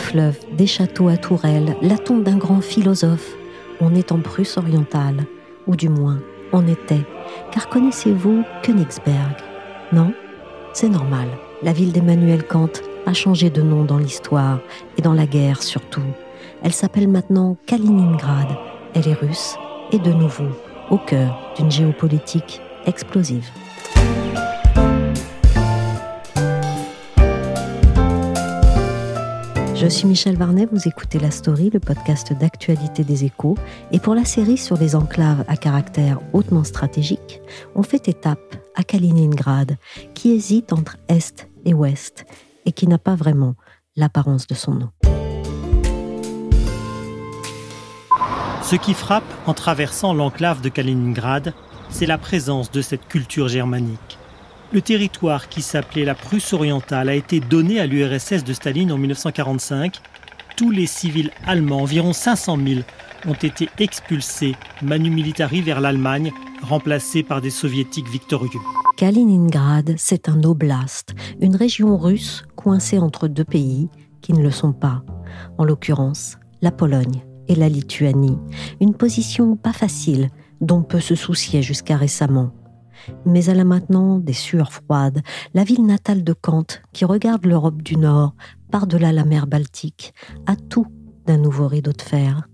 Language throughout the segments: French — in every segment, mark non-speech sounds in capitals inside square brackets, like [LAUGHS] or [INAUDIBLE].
fleuve, des châteaux à tourelles, la tombe d'un grand philosophe. On est en Prusse orientale, ou du moins, on était. Car connaissez-vous Königsberg? Non? C'est normal. La ville d'Emmanuel Kant a changé de nom dans l'histoire et dans la guerre surtout. Elle s'appelle maintenant Kaliningrad. Elle est russe et de nouveau au cœur d'une géopolitique explosive. Je suis Michel Varnet, vous écoutez La Story, le podcast d'actualité des échos. Et pour la série sur les enclaves à caractère hautement stratégique, on fait étape à Kaliningrad, qui hésite entre Est et Ouest, et qui n'a pas vraiment l'apparence de son nom. Ce qui frappe en traversant l'enclave de Kaliningrad, c'est la présence de cette culture germanique. Le territoire qui s'appelait la Prusse orientale a été donné à l'URSS de Staline en 1945. Tous les civils allemands, environ 500 000, ont été expulsés manu militari vers l'Allemagne, remplacés par des soviétiques victorieux. Kaliningrad, c'est un oblast, une région russe coincée entre deux pays qui ne le sont pas, en l'occurrence la Pologne et la Lituanie. Une position pas facile dont peut se soucier jusqu'à récemment. Mais elle a maintenant des sueurs froides, la ville natale de Kant, qui regarde l'Europe du Nord, par-delà la mer Baltique, a tout d'un nouveau rideau de fer.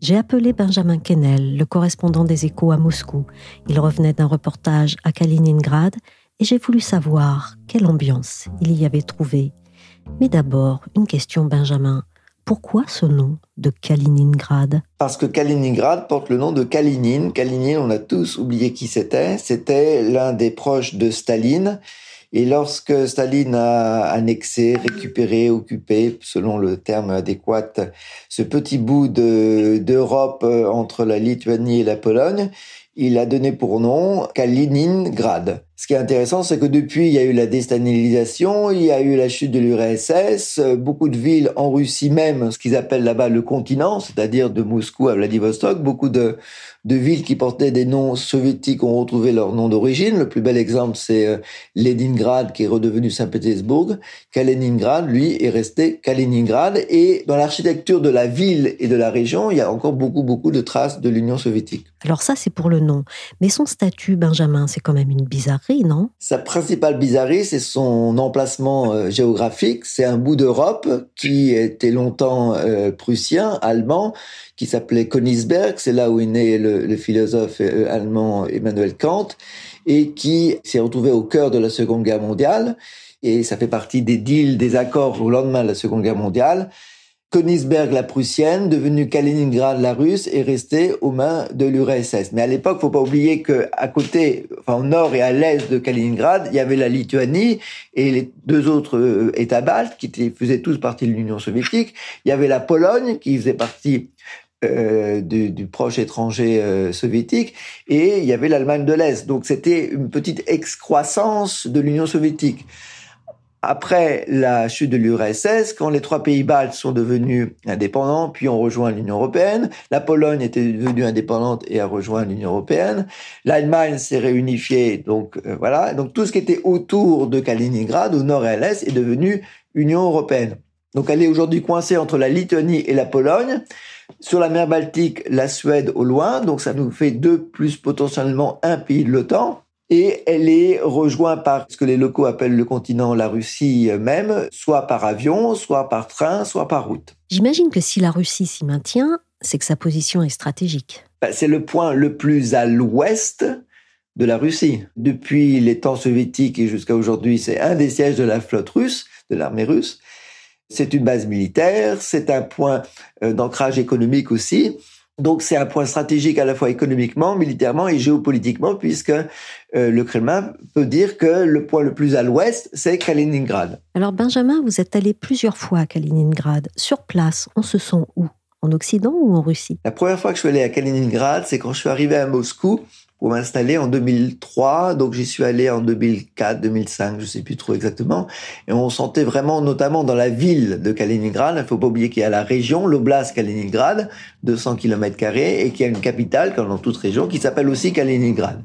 J'ai appelé Benjamin Kennel, le correspondant des échos à Moscou. Il revenait d'un reportage à Kaliningrad et j'ai voulu savoir quelle ambiance il y avait trouvé. Mais d'abord, une question, Benjamin. Pourquoi ce nom de Kaliningrad? Parce que Kaliningrad porte le nom de Kalinin. Kalinin, on a tous oublié qui c'était. C'était l'un des proches de Staline. Et lorsque Staline a annexé, récupéré, occupé, selon le terme adéquat, ce petit bout d'Europe euh, entre la Lituanie et la Pologne, il a donné pour nom Kaliningrad. Ce qui est intéressant, c'est que depuis, il y a eu la déstalinisation, il y a eu la chute de l'URSS, beaucoup de villes en Russie même, ce qu'ils appellent là-bas le continent, c'est-à-dire de Moscou à Vladivostok, beaucoup de, de villes qui portaient des noms soviétiques ont retrouvé leur nom d'origine. Le plus bel exemple, c'est euh, Leningrad, qui est redevenu Saint-Pétersbourg. Kaliningrad, lui, est resté Kaliningrad. Et dans l'architecture de la ville et de la région, il y a encore beaucoup, beaucoup de traces de l'Union soviétique. Alors ça, c'est pour le nom. Mais son statut, Benjamin, c'est quand même une bizarre non? Sa principale bizarrerie, c'est son emplacement euh, géographique. C'est un bout d'Europe qui était longtemps euh, prussien, allemand, qui s'appelait Königsberg. C'est là où est né le, philosophe euh, allemand Emmanuel Kant et qui s'est retrouvé au cœur de la Seconde Guerre mondiale. Et ça fait partie des deals, des accords au lendemain de la Seconde Guerre mondiale Königsberg la prussienne, devenue Kaliningrad la russe, est restée aux mains de l'URSS. Mais à l'époque, faut pas oublier que à côté, enfin au nord et à l'est de Kaliningrad, il y avait la Lituanie et les deux autres euh, États baltes qui faisaient tous partie de l'Union soviétique. Il y avait la Pologne qui faisait partie euh, du, proche étranger euh, soviétique et il y avait l'Allemagne de l'Est. Donc c'était une petite excroissance de l'Union soviétique après la chute de l'URSS, quand les trois pays baltes sont devenus indépendants, puis ont rejoint l'Union européenne, la Pologne était devenue indépendante et a rejoint l'Union européenne, l'Allemagne s'est réunifiée, donc euh, voilà, donc tout ce qui était autour de Kaliningrad, au nord et à l'est, est devenu Union européenne. Donc elle est aujourd'hui coincée entre la Lituanie et la Pologne. Sur la mer Baltique, la Suède au loin, donc ça nous fait deux plus potentiellement un pays de l'OTAN et elle est rejointe par ce que les locaux appellent le continent, la Russie même, soit par avion, soit par train, soit par route. J'imagine que si la Russie s'y maintient, c'est que sa position est stratégique. Ben, c'est le point le plus à l'ouest de la Russie. Depuis les temps soviétiques et jusqu'à aujourd'hui, c'est un des sièges de la flotte russe, de l'armée russe. C'est une base militaire, c'est un point euh, d'ancrage économique aussi. Donc c'est un point stratégique à la fois économiquement, militairement et géopolitiquement, puisque euh, le Kremlin peut dire que le point le plus à l'ouest, c'est Kaliningrad. Alors Benjamin, vous êtes allé plusieurs fois à Kaliningrad. Sur place, on se sent où? En Occident ou en Russie? La première fois que je suis allé à Kaliningrad, c'est quand je suis arrivé à Moscou pour m'installer en 2003. Donc j'y suis allé en 2004, 2005, je sais plus trop exactement. Et on sentait vraiment, notamment dans la ville de Kaliningrad, il faut pas oublier qu'il y a la région, l'oblast Kaliningrad, 200 km et qu'il y a une capitale, comme dans toute région, qui s'appelle aussi Kaliningrad.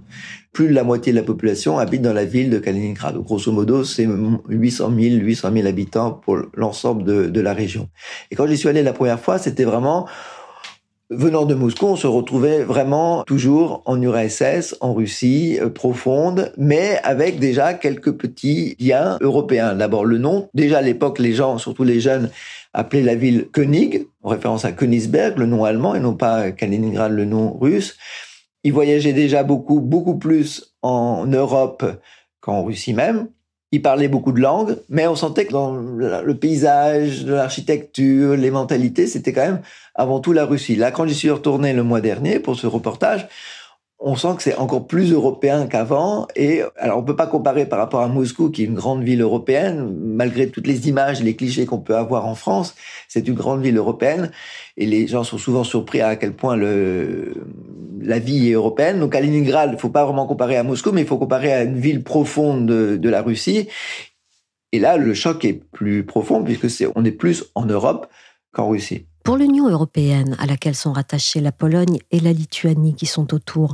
Plus de la moitié de la population habite dans la ville de Kaliningrad. Grosso modo, c'est 800 000, 800 000 habitants pour l'ensemble de la région. Et quand j'y suis allé la première fois, c'était vraiment Venant de Moscou, on se retrouvait vraiment toujours en URSS, en Russie euh, profonde, mais avec déjà quelques petits liens européens. D'abord le nom. Déjà à l'époque, les gens, surtout les jeunes, appelaient la ville König, en référence à Königsberg, le nom allemand, et non pas Kaliningrad, le nom russe. Ils voyageaient déjà beaucoup, beaucoup plus en Europe qu'en Russie même. Ils parlaient beaucoup de langues, mais on sentait que dans le paysage, l'architecture, les mentalités, c'était quand même avant tout la Russie. Là, quand j'y suis retourné le mois dernier pour ce reportage, on sent que c'est encore plus européen qu'avant. Et alors, on peut pas comparer par rapport à Moscou, qui est une grande ville européenne, malgré toutes les images, les clichés qu'on peut avoir en France. C'est une grande ville européenne, et les gens sont souvent surpris à quel point le la vie est européenne. Donc, Kaliningrad, il faut pas vraiment comparer à Moscou, mais il faut comparer à une ville profonde de, de la Russie. Et là, le choc est plus profond puisque c'est on est plus en Europe qu'en Russie. Pour l'Union européenne, à laquelle sont rattachées la Pologne et la Lituanie qui sont autour,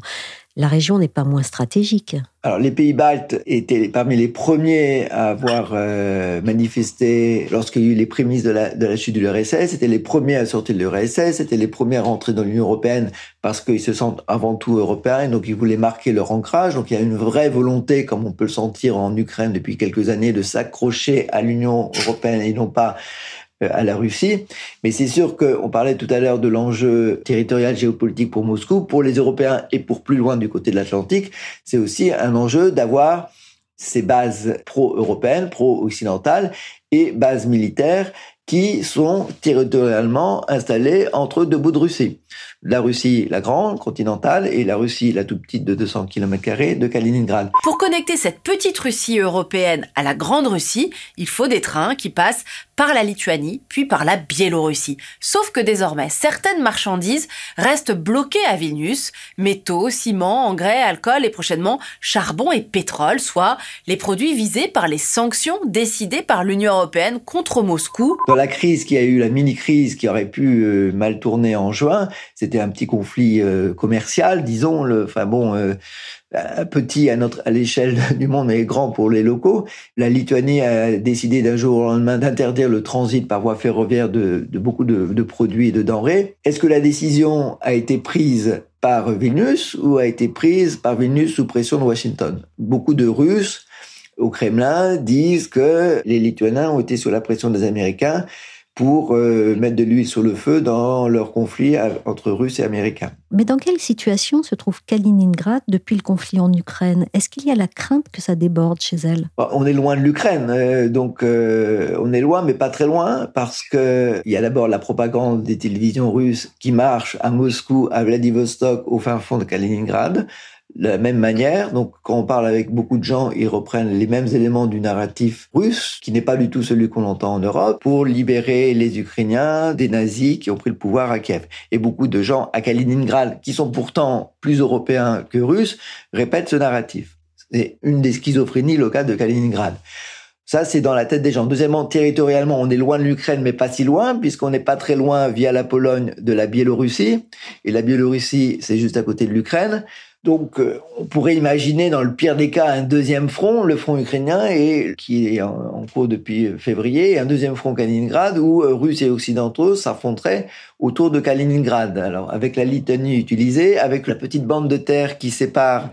la région n'est pas moins stratégique. Alors, les pays baltes étaient parmi les premiers à avoir euh, manifesté lorsqu'il y a eu les prémices de la, chute de l'URSS. C'était les premiers à sortir de l'URSS, c'était les premiers à rentrer dans l'Union européenne parce qu'ils se sentent avant tout européens, et donc ils voulaient marquer leur ancrage. Donc, il y a une vraie volonté, comme on peut le sentir en Ukraine depuis quelques années, de s'accrocher à l'Union européenne et non pas à la Russie. Mais c'est sûr qu'on parlait tout à l'heure de l'enjeu territorial géopolitique pour Moscou. Pour les Européens et pour plus loin du côté de l'Atlantique, c'est aussi un enjeu d'avoir ces bases pro-européennes, pro-occidentales et bases militaires qui sont territorialement installées entre deux bouts de Russie la Russie la grande, continentale, et la Russie la toute petite de 200 km de Kaliningrad. Pour connecter cette petite Russie européenne à la grande Russie, il faut des trains qui passent par la Lituanie, puis par la Biélorussie. Sauf que désormais, certaines marchandises restent bloquées à Vilnius, métaux, ciment, engrais, alcool et prochainement charbon et pétrole, soit les produits visés par les sanctions décidées par l'Union contre Moscou. Dans la crise qui a eu, la mini-crise qui aurait pu euh, mal tourner en juin, c'était un petit conflit euh, commercial, disons. Enfin bon, euh, petit à à l'échelle [LAUGHS] du monde, mais grand pour les locaux. La Lituanie a décidé d'un jour au lendemain d'interdire le transit par voie ferroviaire de, de beaucoup de, de, produits et de denrées. Est-ce que la décision a été prise par Vilnius ou a été prise par Vilnius sous pression de Washington? Beaucoup de Russes au Kremlin disent que les Lituaniens ont été sous la pression des Américains pour euh, mettre de l'huile sur le feu dans leur conflit entre Russes et Américains. Mais dans quelle situation se trouve Kaliningrad depuis le conflit en Ukraine? Est-ce qu'il y a la crainte que ça déborde chez elle? Bah, On est loin de l'Ukraine, euh, donc euh, on est loin, mais pas très loin, parce que il y a d'abord la propagande des télévisions russes qui marche à Moscou, à Vladivostok, au fin fond de Kaliningrad la même manière. Donc, quand on parle avec beaucoup de gens, ils reprennent les mêmes éléments du narratif russe, qui n'est pas du tout celui qu'on entend en Europe, pour libérer les Ukrainiens des nazis qui ont pris le pouvoir à Kiev. Et beaucoup de gens à Kaliningrad, qui sont pourtant plus européens que russes, répètent ce narratif. C'est une des schizophrénies locales de Kaliningrad. Ça, c'est dans la tête des gens. Deuxièmement, territorialement, on est loin de l'Ukraine, mais pas si loin, puisqu'on n'est pas très loin via la Pologne de la Biélorussie. Et la Biélorussie, c'est juste à côté de l'Ukraine. Donc, euh, on pourrait imaginer, dans le pire des cas, un deuxième front, le front ukrainien, et qui est en, cours depuis février, un deuxième front Kaliningrad, où euh, Russes et Occidentaux s'affronteraient autour de Kaliningrad. Alors, avec la Lituanie utilisée, avec la petite bande de terre qui sépare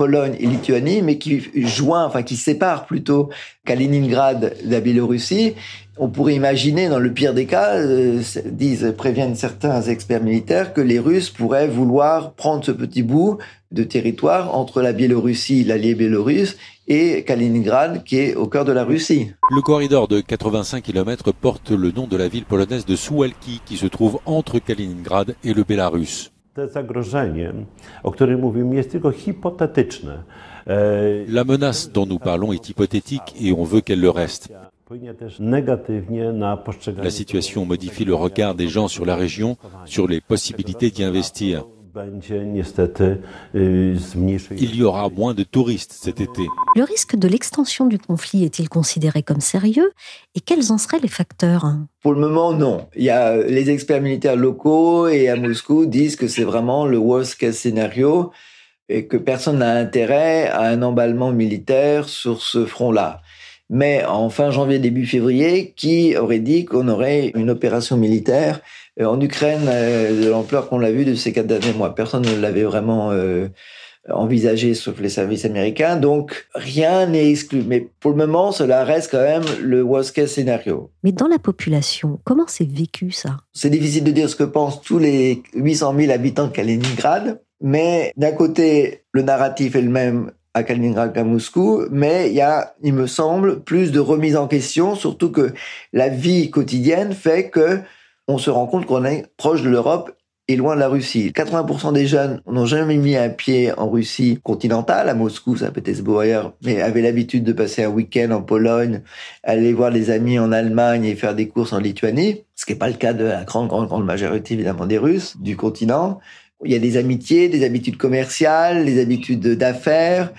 Pologne et Lituanie, mais qui joint, enfin qui sépare plutôt Kaliningrad de la Biélorussie. On pourrait imaginer, dans le pire des cas, euh, disent, préviennent certains experts militaires, que les Russes pourraient vouloir prendre ce petit bout de territoire entre la Biélorussie, l'allié biélorusse, et Kaliningrad, qui est au cœur de la Russie. Le corridor de 85 km porte le nom de la ville polonaise de Suwalki, qui se trouve entre Kaliningrad et le Bélarus. E, la menace dont nous parlons est hypothétique et on veut qu'elle le reste. La situation modifie le regard des gens sur la région, sur les possibilités d'y investir. Il y aura moins de touristes cet été. Le risque de l'extension du conflit est-il considéré comme sérieux? Et quels en seraient les facteurs? Pour le moment, non. Il y a les experts militaires locaux et à Moscou disent que c'est vraiment le worst case scénario et que personne n'a intérêt à un emballement militaire sur ce front-là. Mais en fin janvier, début février, qui aurait dit qu'on aurait une opération militaire en Ukraine euh, de l'ampleur qu'on l'a vu de ces quatre derniers mois Personne ne l'avait vraiment euh, envisagé, sauf les services américains. Donc rien n'est exclu. Mais pour le moment, cela reste quand même le worst case scénario. Mais dans la population, comment c'est vécu ça? C'est difficile de dire ce que pensent tous les 800 000 habitants de Kaliningrad. Mais d'un côté, le narratif est le même à Kaliningrad qu'à Moscou, mais il y a, il me semble, plus de remise en question, surtout que la vie quotidienne fait que on se rend compte qu'on est proche de l'Europe et loin de la Russie. 80% des jeunes n'ont jamais mis un pied en Russie continentale, à Moscou, se ailleurs, mais avaient l'habitude de passer un week-end en Pologne, aller voir des amis en Allemagne et faire des courses en Lituanie, ce qui n'est pas le cas de la grande, grande, grande majorité évidemment des Russes du continent. Il y a des amitiés, des habitudes commerciales, des habitudes d'affaires.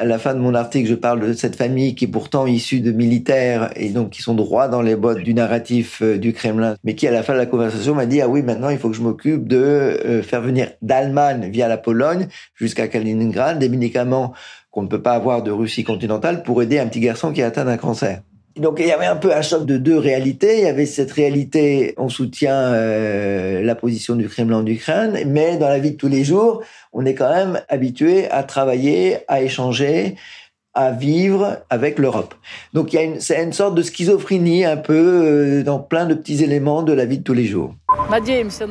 À la fin de mon article, je parle de cette famille qui est pourtant issue de militaires et donc qui sont droits dans les bottes du narratif euh, du Kremlin, mais qui à la fin de la conversation m'a dit ah oui maintenant il faut que je m'occupe de euh, faire venir d'Allemagne via la Pologne jusqu'à Kaliningrad des médicaments qu'on ne peut pas avoir de Russie continentale pour aider un petit garçon qui est atteint d'un cancer. Donc il y avait un peu un choc de deux réalités. Il y avait cette réalité, on soutient euh, la position du Kremlin en Ukraine, mais dans la vie de tous les jours, on est quand même habitué à travailler, à échanger, à vivre avec l'Europe. Donc il a c'est une sorte de schizophrénie un peu euh, dans plein de petits éléments de la vie de tous les jours.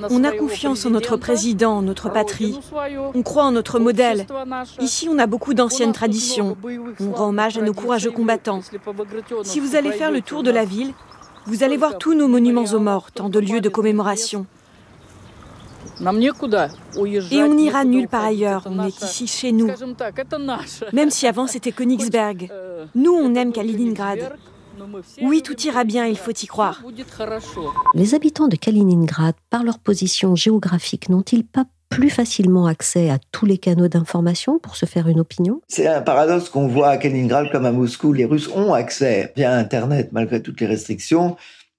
On a confiance en notre président, notre patrie. On croit en notre modèle. Ici, on a beaucoup d'anciennes traditions. On rend hommage à nos courageux combattants. Si vous allez faire le tour de la ville, vous allez voir tous nos monuments aux morts, tant de lieux de commémoration. Et on n'ira nulle part ailleurs, on est ici chez nous. Même si avant c'était Königsberg. Nous, on aime Kaliningrad. Oui, tout ira bien, il faut y croire. Les habitants de Kaliningrad, par leur position géographique, n'ont-ils pas plus facilement accès à tous les canaux d'information pour se faire une opinion? C'est un paradoxe qu'on voit à Kaliningrad comme à Moscou. Les Russes ont accès via Internet, malgré toutes les restrictions,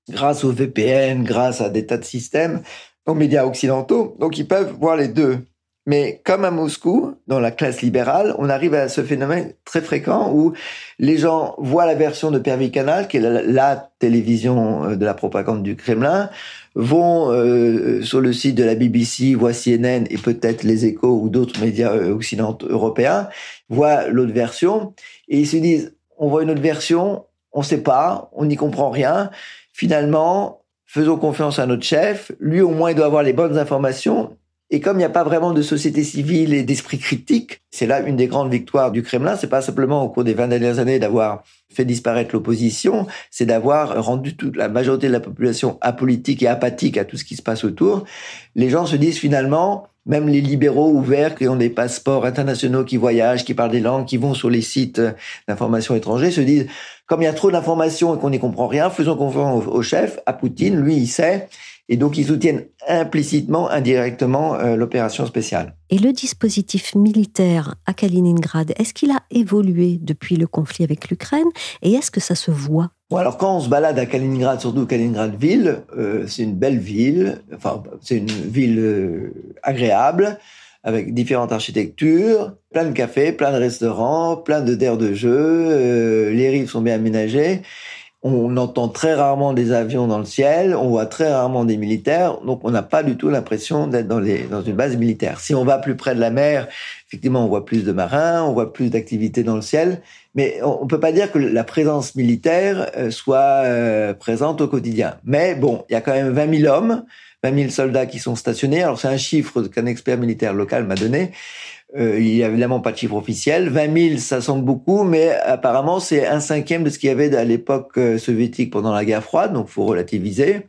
grâce au VPN, grâce à des tas de systèmes aux médias occidentaux, donc ils peuvent voir les deux. Mais comme à Moscou, dans la classe libérale, on arrive à ce phénomène très fréquent où les gens voient la version de Pervy Canal, qui est la, télévision euh, de la propagande du Kremlin, vont euh, sur le site de la BBC, voient CNN et peut-être les Échos ou d'autres médias euh, occidentaux européens, voient l'autre version et ils se disent on voit une autre version, on sait pas, on n'y comprend rien. Finalement, faisons confiance à notre chef. Lui, au moins, il doit avoir les bonnes informations. Et comme il n'y a pas vraiment de société civile et d'esprit critique, c'est là une des grandes victoires du Kremlin. C'est pas simplement au cours des 20 dernières années d'avoir fait disparaître l'opposition, c'est d'avoir rendu toute la majorité de la population apolitique et apathique à tout ce qui se passe autour. Les gens se disent finalement, même les libéraux ouverts qui ont des passeports internationaux, qui voyagent, qui parlent des langues, qui vont sur les sites d'information étrangers, se disent, comme il y a trop d'informations et qu'on n'y comprend rien, faisons confiance au, chef, à Poutine, lui il sait, et donc ils soutiennent implicitement, indirectement euh, l'opération spéciale. Et le dispositif militaire à Kaliningrad, est-ce qu'il a évolué depuis le conflit avec l'Ukraine et est-ce que ça se voit? Bon, alors quand on se balade à Kaliningrad, surtout Kaliningrad ville, euh, c'est une belle ville, enfin c'est une ville euh, agréable avec différentes architectures, plein de cafés, plein de restaurants, plein de d'aires de jeu, euh, les rives sont bien aménagées. On entend très rarement des avions dans le ciel, on voit très rarement des militaires, donc on n'a pas du tout l'impression d'être dans, dans une base militaire. Si on va plus près de la mer, effectivement, on voit plus de marins, on voit plus d'activités dans le ciel, mais on ne peut pas dire que la présence militaire euh, soit euh, présente au quotidien. Mais bon, il y a quand même 20 000 hommes, 20 000 soldats qui sont stationnés. Alors c'est un chiffre qu'un expert militaire local m'a donné. Euh, il n'y a évidemment pas de chiffre officiel. 20 000, ça semble beaucoup, mais apparemment c'est un cinquième de ce qu'il y avait à l'époque soviétique pendant la guerre froide, donc faut relativiser.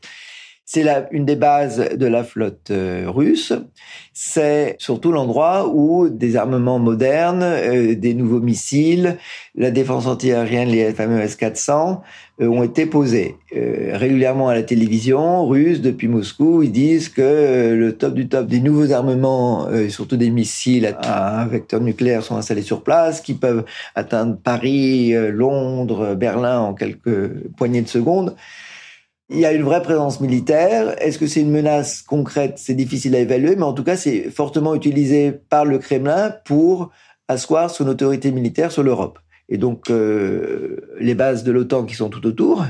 C'est une des bases de la flotte euh, russe. C'est surtout l'endroit où des armements modernes, euh, des nouveaux missiles, la défense antiaérienne, les fameux S-400, euh, ont été posés. régulièrement à la télévision russe, depuis Moscou, ils disent que le top du top des nouveaux armements, surtout des missiles à un vecteur nucléaire, sont installés sur place, qui peuvent atteindre Paris, Londres, Berlin en quelques poignées de secondes. Il y a une vraie présence militaire. Est-ce que c'est une menace concrète? C'est difficile à évaluer, mais en tout cas, c'est fortement utilisé par le Kremlin pour asseoir son autorité militaire sur l'Europe. Et donc, euh, les bases de l'OTAN qui sont tout autour,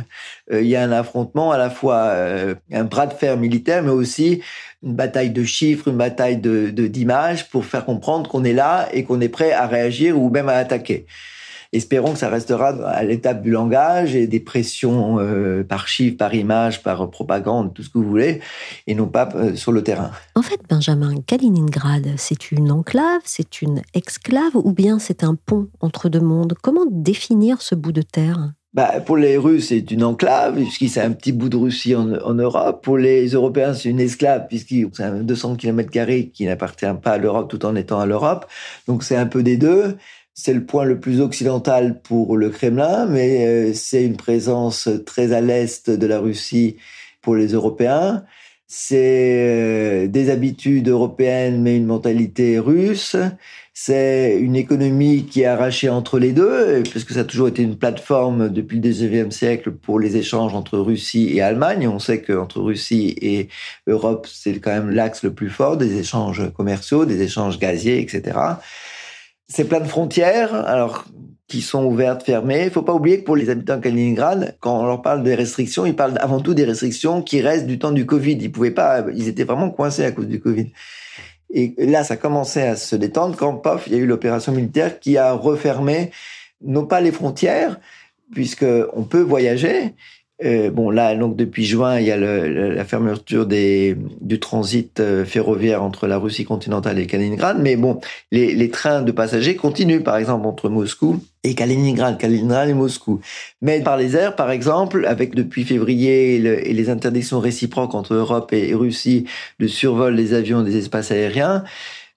euh, il y a un affrontement à la fois euh, un bras de fer militaire, mais aussi une bataille de chiffres, une bataille de d'images pour faire comprendre qu'on est là et qu'on est prêt à réagir ou même à attaquer. Espérons que ça restera à l'étape du langage et des pressions euh, par chiffres, par images, par propagande, tout ce que vous voulez, et non pas euh, sur le terrain. En fait, Benjamin, Kaliningrad, c'est une enclave, c'est une exclave, ou bien c'est un pont entre deux mondes? Comment définir ce bout de terre? Bah, pour les Russes, c'est une enclave, puisqu'il c'est un petit bout de Russie en, en, Europe. Pour les Européens, c'est une esclave, puisqu'il c'est un 200 km qui n'appartient pas à l'Europe tout en étant à l'Europe. Donc c'est un peu des deux. C'est le point le plus occidental pour le Kremlin, mais euh, c'est une présence très à l'est de la Russie pour les Européens. C'est euh, des habitudes européennes, mais une mentalité russe. C'est une économie qui est arrachée entre les deux, puisque ça a toujours été une plateforme depuis le 19e siècle pour les échanges entre Russie et Allemagne. On sait qu'entre Russie et Europe, c'est quand même l'axe le plus fort des échanges commerciaux, des échanges gaziers, etc. C'est plein de frontières, alors qui sont ouvertes, fermées. Il faut pas oublier que pour les habitants de Kaliningrad, quand on leur parle des restrictions, ils parlent avant tout des restrictions qui restent du temps du Covid. Ils pouvaient pas, ils étaient vraiment coincés à cause du Covid. Et là, ça commençait à se détendre quand, pof, il y a eu l'opération militaire qui a refermé, non pas les frontières, puisque on peut voyager, euh, bon, là, donc depuis juin, il y a le, la fermeture des, du transit euh, ferroviaire entre la Russie continentale et Kaliningrad, mais bon, les, les trains de passagers continuent, par exemple, entre Moscou et Kaliningrad, Kaliningrad et Moscou. Mais par les airs, par exemple, avec depuis février et les interdictions réciproques entre Europe et Russie de survol des avions des espaces aériens,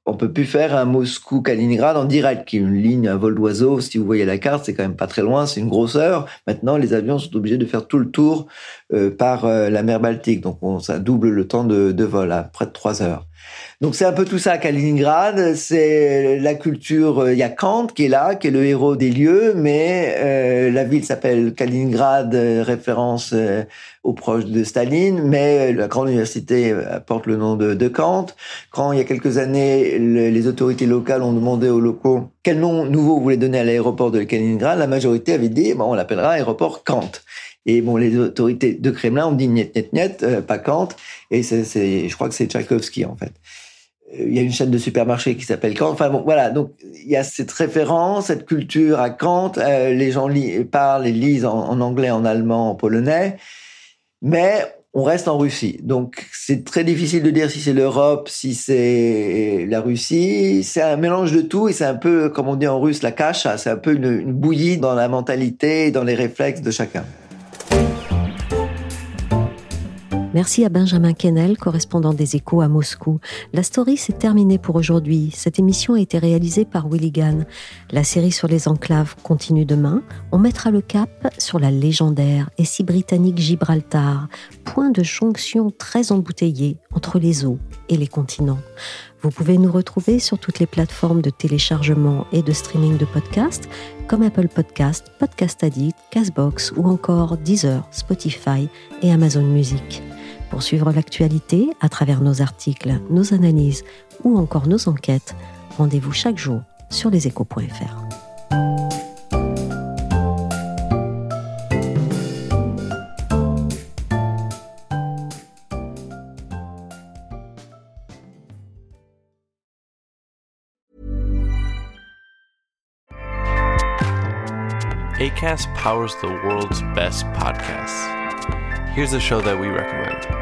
on peut plus faire un Moscou-Kaliningrad en direct, qui est une ligne à vol d'oiseau. Si vous voyez la carte, c'est quand même pas très loin, c'est une grosse heure. Maintenant, les avions sont obligés de faire tout le tour euh, par euh, la mer Baltique. Donc, ça double le temps de, de vol à près de trois heures. Donc c'est un peu tout ça à Kaliningrad. C'est la culture. Il y a Kant qui est là, qui est le héros des lieux, mais euh, la ville s'appelle Kaliningrad, euh, référence euh, aux proches de Staline. Mais la grande université porte le nom de, de Kant. Quand il y a quelques années, les autorités locales ont demandé aux locaux quel nom nouveau vous voulez donner à l'aéroport de Kaliningrad, la majorité avait dit bon, on l'appellera aéroport Kant. Et bon, les autorités de Kremlin ont dit niet, niet, niet, pas Kant. Et c'est, je crois que c'est Tchaïkovski en fait il y a une chaîne de supermarchés qui s'appelle Kant. Enfin bon, voilà. Donc il y a cette référence, cette culture à Kant. Euh, les gens parlent et lisent en, anglais, en allemand, en polonais, mais on reste en Russie. Donc c'est très difficile de dire si c'est l'Europe, si c'est la Russie. C'est un mélange de tout et c'est un peu, comme on dit en russe, la cache. C'est un peu une, une bouillie dans la mentalité et dans les réflexes de chacun. Merci à Benjamin Kennel, correspondant des Échos à Moscou. La story s'est terminée pour aujourd'hui. Cette émission a été réalisée par Willy Gann. La série sur les enclaves continue demain. On mettra le cap sur la légendaire et si britannique Gibraltar, point de jonction très embouteillé entre les eaux et les continents. Vous pouvez nous retrouver sur toutes les plateformes de téléchargement et de streaming de podcasts comme Apple Podcast, Podcast Addict, Castbox ou encore Deezer, Spotify et Amazon Music. Pour suivre l'actualité à travers nos articles, nos analyses ou encore nos enquêtes, rendez-vous chaque jour sur leséchos.fr. ACAST powers the world's best podcasts. Here's a show that we recommend.